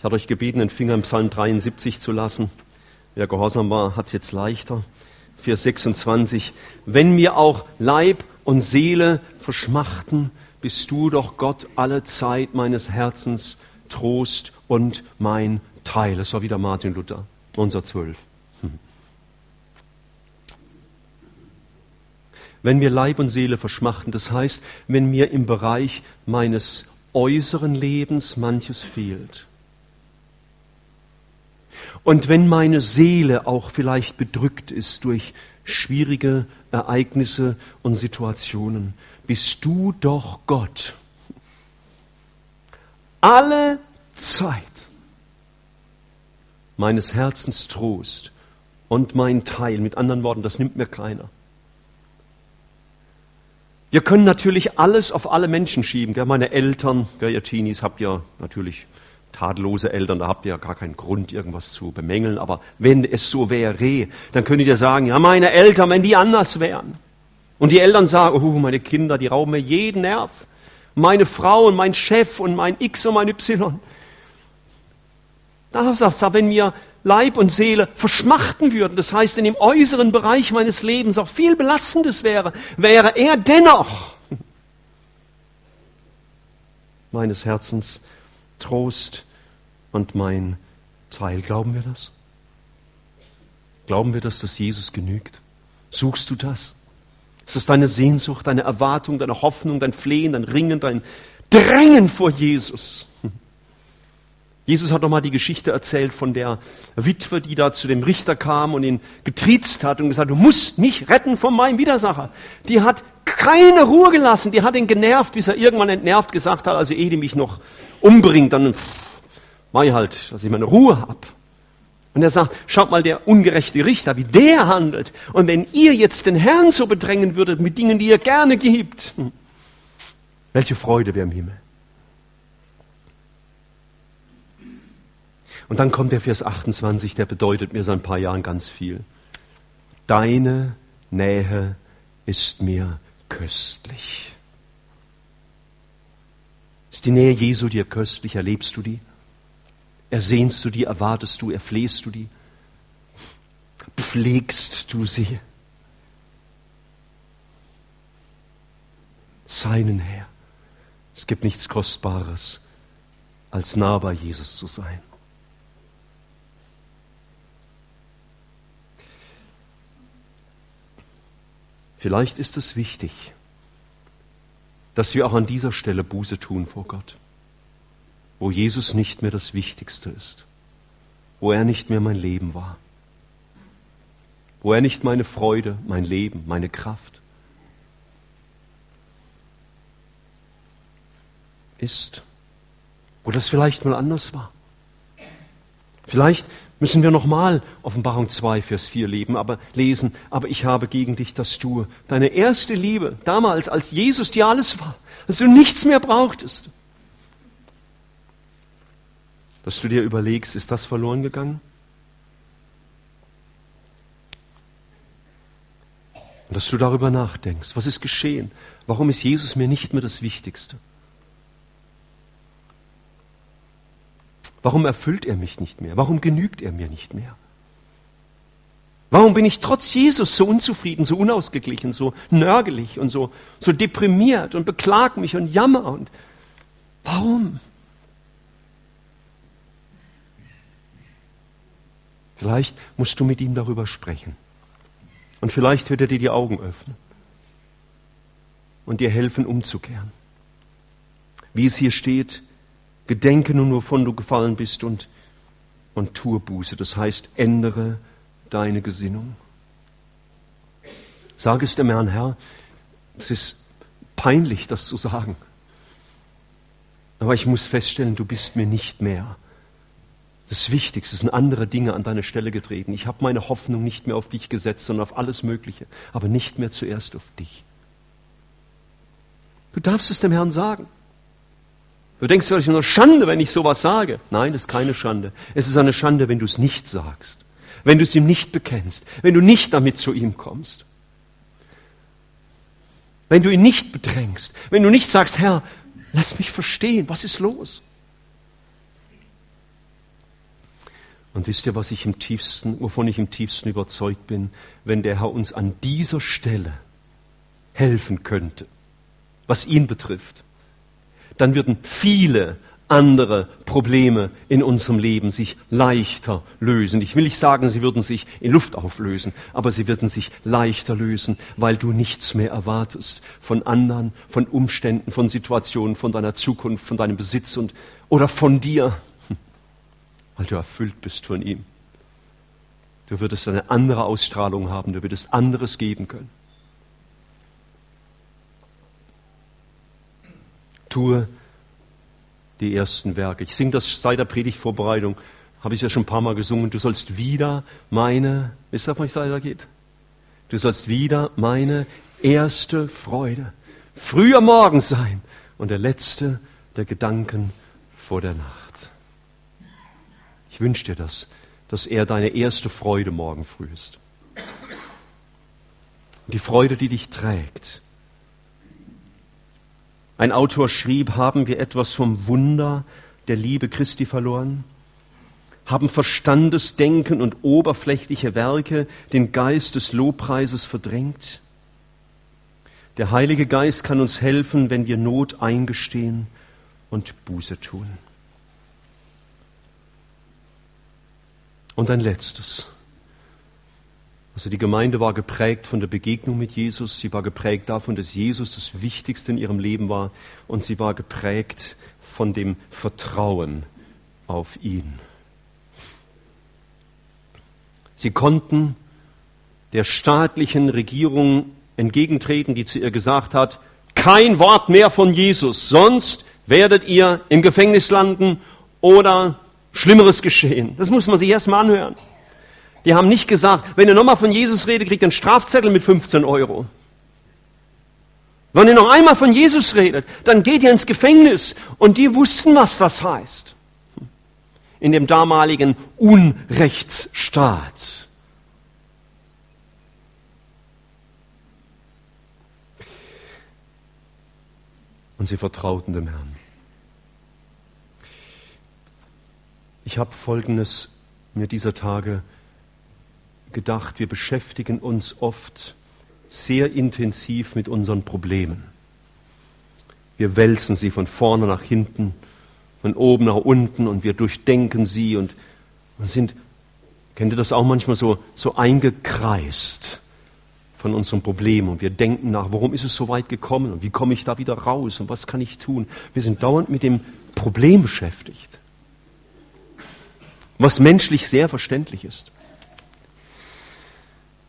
Ich hatte euch gebeten, den Finger im Psalm 73 zu lassen. Wer gehorsam war, hat es jetzt leichter. Vers 26. Wenn mir auch Leib und Seele verschmachten, bist du doch Gott alle Zeit meines Herzens, Trost und mein Teil. Das war wieder Martin Luther, unser Zwölf. Hm. Wenn mir Leib und Seele verschmachten, das heißt, wenn mir im Bereich meines äußeren Lebens manches fehlt. Und wenn meine Seele auch vielleicht bedrückt ist durch schwierige Ereignisse und Situationen, bist du doch Gott. Alle Zeit meines Herzens Trost und mein Teil. Mit anderen Worten, das nimmt mir keiner. Wir können natürlich alles auf alle Menschen schieben. Gell? Meine Eltern, gell, ihr Teenies, habt ja natürlich tadellose Eltern, da habt ihr ja gar keinen Grund, irgendwas zu bemängeln. Aber wenn es so wäre, dann könntet ihr sagen, ja, meine Eltern, wenn die anders wären. Und die Eltern sagen, oh, meine Kinder, die rauben mir jeden Nerv. Meine Frau und mein Chef und mein X und mein Y. Da sagst du, wenn mir Leib und Seele verschmachten würden, das heißt, in dem äußeren Bereich meines Lebens auch viel Belastendes wäre, wäre er dennoch meines Herzens Trost und mein Teil. Glauben wir das? Glauben wir, dass das Jesus genügt? Suchst du das? Ist das deine Sehnsucht, deine Erwartung, deine Hoffnung, dein Flehen, dein Ringen, dein Drängen vor Jesus? Jesus hat nochmal die Geschichte erzählt von der Witwe, die da zu dem Richter kam und ihn getriezt hat und gesagt, du musst mich retten von meinem Widersacher. Die hat keine Ruhe gelassen, die hat ihn genervt, bis er irgendwann entnervt gesagt hat, also ehe die mich noch umbringt, dann mach ich halt, dass ich meine Ruhe hab. Und er sagt, schaut mal, der ungerechte Richter, wie der handelt. Und wenn ihr jetzt den Herrn so bedrängen würdet mit Dingen, die ihr gerne gibt, hm, welche Freude wäre im Himmel. Und dann kommt der Vers 28, der bedeutet mir seit ein paar Jahren ganz viel. Deine Nähe ist mir köstlich. Ist die Nähe Jesu dir köstlich? Erlebst du die? Ersehnst du die? Erwartest du? Erflehst du die? Pflegst du sie? Seinen Herr. Es gibt nichts Kostbares, als nah bei Jesus zu sein. Vielleicht ist es wichtig, dass wir auch an dieser Stelle Buße tun vor Gott, wo Jesus nicht mehr das Wichtigste ist, wo er nicht mehr mein Leben war, wo er nicht meine Freude, mein Leben, meine Kraft ist, wo das vielleicht mal anders war. Vielleicht müssen wir nochmal Offenbarung 2, Vers 4 leben, aber lesen, aber ich habe gegen dich das du, deine erste Liebe, damals, als Jesus dir alles war, dass du nichts mehr brauchtest. Dass du dir überlegst, ist das verloren gegangen? Und dass du darüber nachdenkst, was ist geschehen? Warum ist Jesus mir nicht mehr das Wichtigste? Warum erfüllt er mich nicht mehr? Warum genügt er mir nicht mehr? Warum bin ich trotz Jesus so unzufrieden, so unausgeglichen, so nörgelig und so, so deprimiert und beklag mich und jammer und warum? Vielleicht musst du mit ihm darüber sprechen. Und vielleicht wird er dir die Augen öffnen und dir helfen, umzukehren. Wie es hier steht, Gedenke nun, wovon du gefallen bist und, und tue Buße. Das heißt, ändere deine Gesinnung. Sag es dem Herrn, Herr, es ist peinlich, das zu sagen. Aber ich muss feststellen, du bist mir nicht mehr. Das Wichtigste sind andere Dinge an deine Stelle getreten. Ich habe meine Hoffnung nicht mehr auf dich gesetzt, sondern auf alles Mögliche, aber nicht mehr zuerst auf dich. Du darfst es dem Herrn sagen. Du denkst vielleicht nur Schande, wenn ich sowas sage. Nein, das ist keine Schande. Es ist eine Schande, wenn du es nicht sagst. Wenn du es ihm nicht bekennst. Wenn du nicht damit zu ihm kommst. Wenn du ihn nicht bedrängst. Wenn du nicht sagst, Herr, lass mich verstehen, was ist los? Und wisst ihr, was ich im tiefsten, wovon ich im tiefsten überzeugt bin, wenn der Herr uns an dieser Stelle helfen könnte, was ihn betrifft, dann würden viele andere Probleme in unserem Leben sich leichter lösen. Ich will nicht sagen, sie würden sich in Luft auflösen, aber sie würden sich leichter lösen, weil du nichts mehr erwartest von anderen, von Umständen, von Situationen, von deiner Zukunft, von deinem Besitz und, oder von dir, weil du erfüllt bist von ihm. Du würdest eine andere Ausstrahlung haben, du würdest anderes geben können. Tue die ersten Werke. Ich singe das seit der Predigtvorbereitung, habe ich ja schon ein paar Mal gesungen. Du sollst wieder meine, wisst ihr, was es weitergeht? Du sollst wieder meine erste Freude früher Morgen sein und der letzte der Gedanken vor der Nacht. Ich wünsche dir das, dass er deine erste Freude morgen früh ist. Die Freude, die dich trägt, ein Autor schrieb, haben wir etwas vom Wunder der Liebe Christi verloren? Haben Verstandesdenken und oberflächliche Werke den Geist des Lobpreises verdrängt? Der Heilige Geist kann uns helfen, wenn wir Not eingestehen und Buße tun. Und ein letztes. Also die Gemeinde war geprägt von der Begegnung mit Jesus, sie war geprägt davon, dass Jesus das Wichtigste in ihrem Leben war und sie war geprägt von dem Vertrauen auf ihn. Sie konnten der staatlichen Regierung entgegentreten, die zu ihr gesagt hat, kein Wort mehr von Jesus, sonst werdet ihr im Gefängnis landen oder Schlimmeres geschehen. Das muss man sich erst mal anhören. Die haben nicht gesagt, wenn ihr nochmal von Jesus redet, kriegt ihr einen Strafzettel mit 15 Euro. Wenn ihr noch einmal von Jesus redet, dann geht ihr ins Gefängnis. Und die wussten, was das heißt. In dem damaligen Unrechtsstaat. Und sie vertrauten dem Herrn. Ich habe Folgendes mir dieser Tage gedacht, wir beschäftigen uns oft sehr intensiv mit unseren Problemen. Wir wälzen sie von vorne nach hinten, von oben nach unten und wir durchdenken sie und, sind, kennt ihr das auch manchmal so, so eingekreist von unserem Problem und wir denken nach, warum ist es so weit gekommen und wie komme ich da wieder raus und was kann ich tun? Wir sind dauernd mit dem Problem beschäftigt, was menschlich sehr verständlich ist.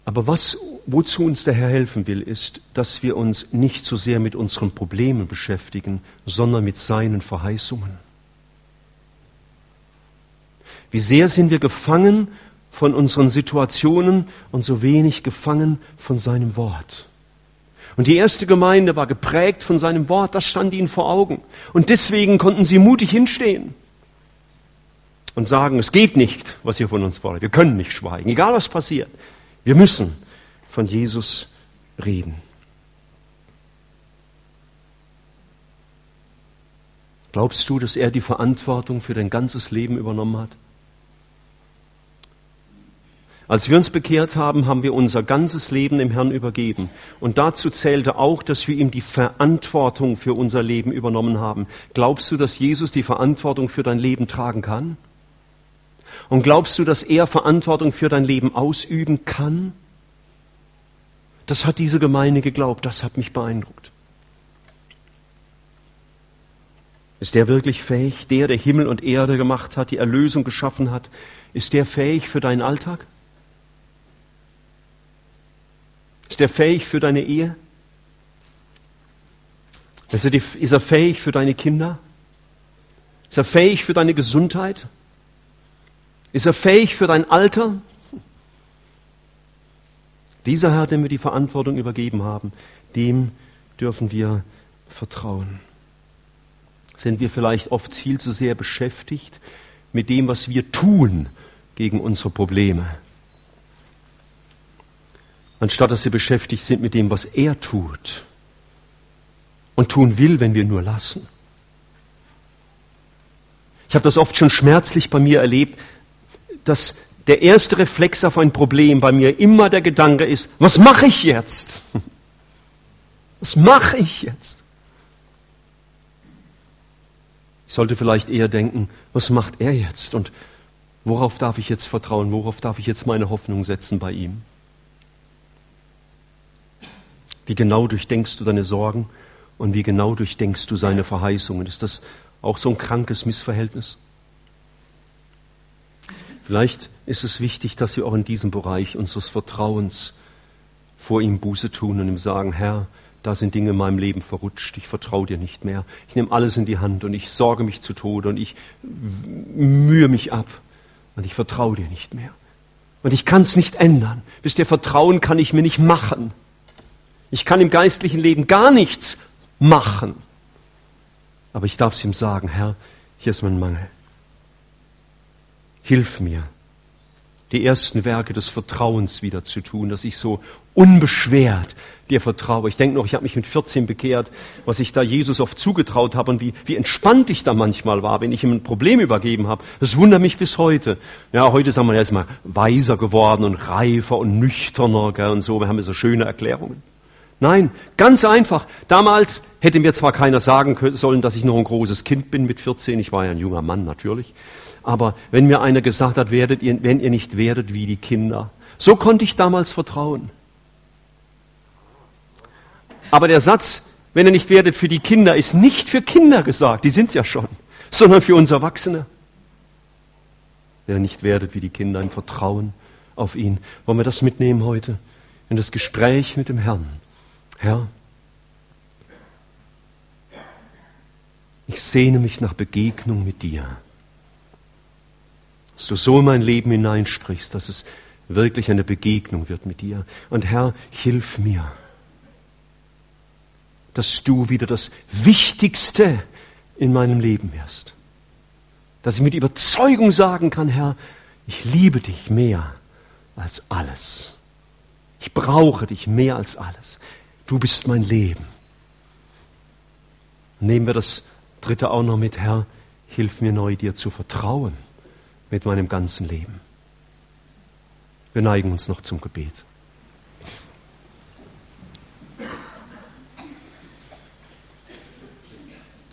Aber was, wozu uns der Herr helfen will, ist, dass wir uns nicht so sehr mit unseren Problemen beschäftigen, sondern mit seinen Verheißungen. Wie sehr sind wir gefangen von unseren Situationen und so wenig gefangen von seinem Wort. Und die erste Gemeinde war geprägt von seinem Wort, das stand ihnen vor Augen. Und deswegen konnten sie mutig hinstehen und sagen, es geht nicht, was ihr von uns fordert. Wir können nicht schweigen, egal was passiert. Wir müssen von Jesus reden. Glaubst du, dass er die Verantwortung für dein ganzes Leben übernommen hat? Als wir uns bekehrt haben, haben wir unser ganzes Leben dem Herrn übergeben. Und dazu zählte auch, dass wir ihm die Verantwortung für unser Leben übernommen haben. Glaubst du, dass Jesus die Verantwortung für dein Leben tragen kann? Und glaubst du, dass er Verantwortung für dein Leben ausüben kann? Das hat diese Gemeinde geglaubt, das hat mich beeindruckt. Ist der wirklich fähig, der, der Himmel und Erde gemacht hat, die Erlösung geschaffen hat, ist der fähig für deinen Alltag? Ist er fähig für deine Ehe? Ist er, ist er fähig für deine Kinder? Ist er fähig für deine Gesundheit? Ist er fähig für dein Alter? Dieser Herr, dem wir die Verantwortung übergeben haben, dem dürfen wir vertrauen. Sind wir vielleicht oft viel zu sehr beschäftigt mit dem, was wir tun gegen unsere Probleme, anstatt dass wir beschäftigt sind mit dem, was er tut und tun will, wenn wir nur lassen. Ich habe das oft schon schmerzlich bei mir erlebt, dass der erste Reflex auf ein Problem bei mir immer der Gedanke ist, was mache ich jetzt? Was mache ich jetzt? Ich sollte vielleicht eher denken, was macht er jetzt und worauf darf ich jetzt vertrauen, worauf darf ich jetzt meine Hoffnung setzen bei ihm? Wie genau durchdenkst du deine Sorgen und wie genau durchdenkst du seine Verheißungen? Ist das auch so ein krankes Missverhältnis? Vielleicht ist es wichtig, dass wir auch in diesem Bereich unseres Vertrauens vor ihm Buße tun und ihm sagen, Herr, da sind Dinge in meinem Leben verrutscht, ich vertraue dir nicht mehr. Ich nehme alles in die Hand und ich sorge mich zu Tode und ich mühe mich ab und ich vertraue dir nicht mehr. Und ich kann es nicht ändern. Bis dir Vertrauen kann ich mir nicht machen. Ich kann im geistlichen Leben gar nichts machen. Aber ich darf es ihm sagen, Herr, hier ist mein Mangel. Hilf mir, die ersten Werke des Vertrauens wieder zu tun, dass ich so unbeschwert dir vertraue. Ich denke noch, ich habe mich mit 14 bekehrt, was ich da Jesus oft zugetraut habe und wie, wie entspannt ich da manchmal war, wenn ich ihm ein Problem übergeben habe. Das wundert mich bis heute. Ja, heute sagen wir jetzt mal weiser geworden und reifer und nüchterner gell, und so. Wir haben so schöne Erklärungen. Nein, ganz einfach. Damals hätte mir zwar keiner sagen sollen, dass ich noch ein großes Kind bin mit 14. Ich war ja ein junger Mann natürlich. Aber wenn mir einer gesagt hat, werdet ihr, wenn ihr nicht werdet wie die Kinder. So konnte ich damals vertrauen. Aber der Satz, wenn ihr nicht werdet für die Kinder, ist nicht für Kinder gesagt, die sind's ja schon, sondern für uns Erwachsene. Wenn ihr nicht werdet wie die Kinder im Vertrauen auf ihn. Wollen wir das mitnehmen heute in das Gespräch mit dem Herrn? Herr, ich sehne mich nach Begegnung mit dir. Dass du so in mein Leben hineinsprichst, dass es wirklich eine Begegnung wird mit dir. Und Herr, hilf mir, dass du wieder das Wichtigste in meinem Leben wirst. Dass ich mit Überzeugung sagen kann, Herr, ich liebe dich mehr als alles. Ich brauche dich mehr als alles. Du bist mein Leben. Nehmen wir das dritte auch noch mit, Herr, hilf mir neu dir zu vertrauen mit meinem ganzen Leben. Wir neigen uns noch zum Gebet.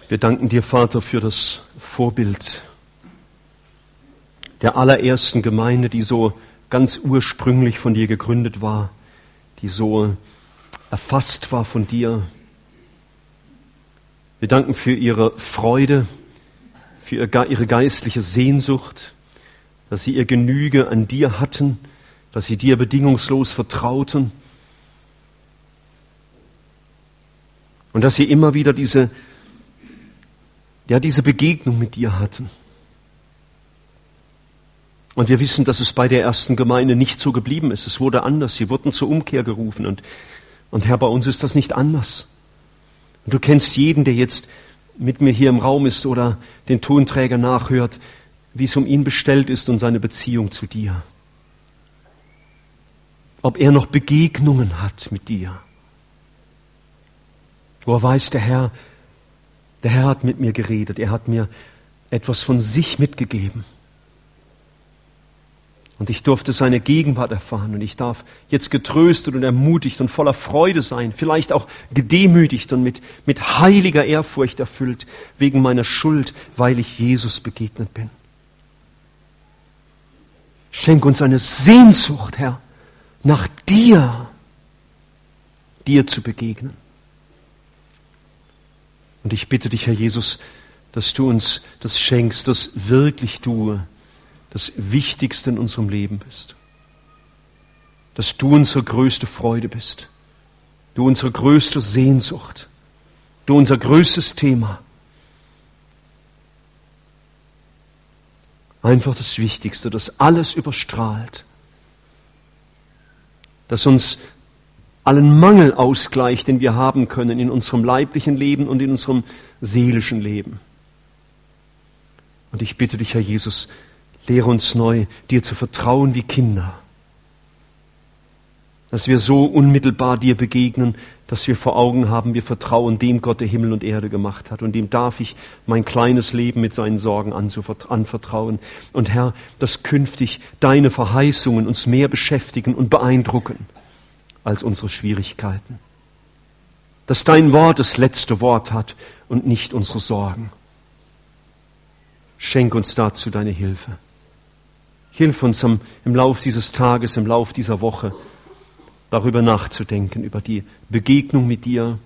Wir danken dir, Vater, für das Vorbild der allerersten Gemeinde, die so ganz ursprünglich von dir gegründet war, die so erfasst war von dir. Wir danken für ihre Freude, für ihre geistliche Sehnsucht, dass sie ihr Genüge an dir hatten, dass sie dir bedingungslos vertrauten und dass sie immer wieder diese, ja, diese Begegnung mit dir hatten. Und wir wissen, dass es bei der ersten Gemeinde nicht so geblieben ist. Es wurde anders. Sie wurden zur Umkehr gerufen. Und und Herr, bei uns ist das nicht anders. Und du kennst jeden, der jetzt mit mir hier im Raum ist oder den Tonträger nachhört, wie es um ihn bestellt ist und seine Beziehung zu dir. Ob er noch Begegnungen hat mit dir. Wo er weiß, der Herr, der Herr hat mit mir geredet, er hat mir etwas von sich mitgegeben. Und ich durfte seine Gegenwart erfahren und ich darf jetzt getröstet und ermutigt und voller Freude sein, vielleicht auch gedemütigt und mit, mit heiliger Ehrfurcht erfüllt wegen meiner Schuld, weil ich Jesus begegnet bin. Schenk uns eine Sehnsucht, Herr, nach dir, dir zu begegnen. Und ich bitte dich, Herr Jesus, dass du uns das schenkst, dass wirklich du das Wichtigste in unserem Leben bist. Dass du unsere größte Freude bist. Du unsere größte Sehnsucht. Du unser größtes Thema. Einfach das Wichtigste, das alles überstrahlt. Das uns allen Mangel ausgleicht, den wir haben können in unserem leiblichen Leben und in unserem seelischen Leben. Und ich bitte dich, Herr Jesus, Lehre uns neu, dir zu vertrauen wie Kinder. Dass wir so unmittelbar dir begegnen, dass wir vor Augen haben, wir vertrauen dem Gott, der Himmel und Erde gemacht hat. Und dem darf ich mein kleines Leben mit seinen Sorgen anvertrauen. Und Herr, dass künftig deine Verheißungen uns mehr beschäftigen und beeindrucken als unsere Schwierigkeiten. Dass dein Wort das letzte Wort hat und nicht unsere Sorgen. Schenk uns dazu deine Hilfe. Hilf uns im, im Lauf dieses Tages, im Lauf dieser Woche, darüber nachzudenken, über die Begegnung mit dir,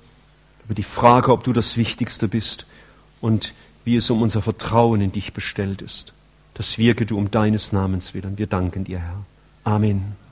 über die Frage, ob du das Wichtigste bist und wie es um unser Vertrauen in dich bestellt ist. Das wirke du um deines Namens willen. Wir danken dir, Herr. Amen.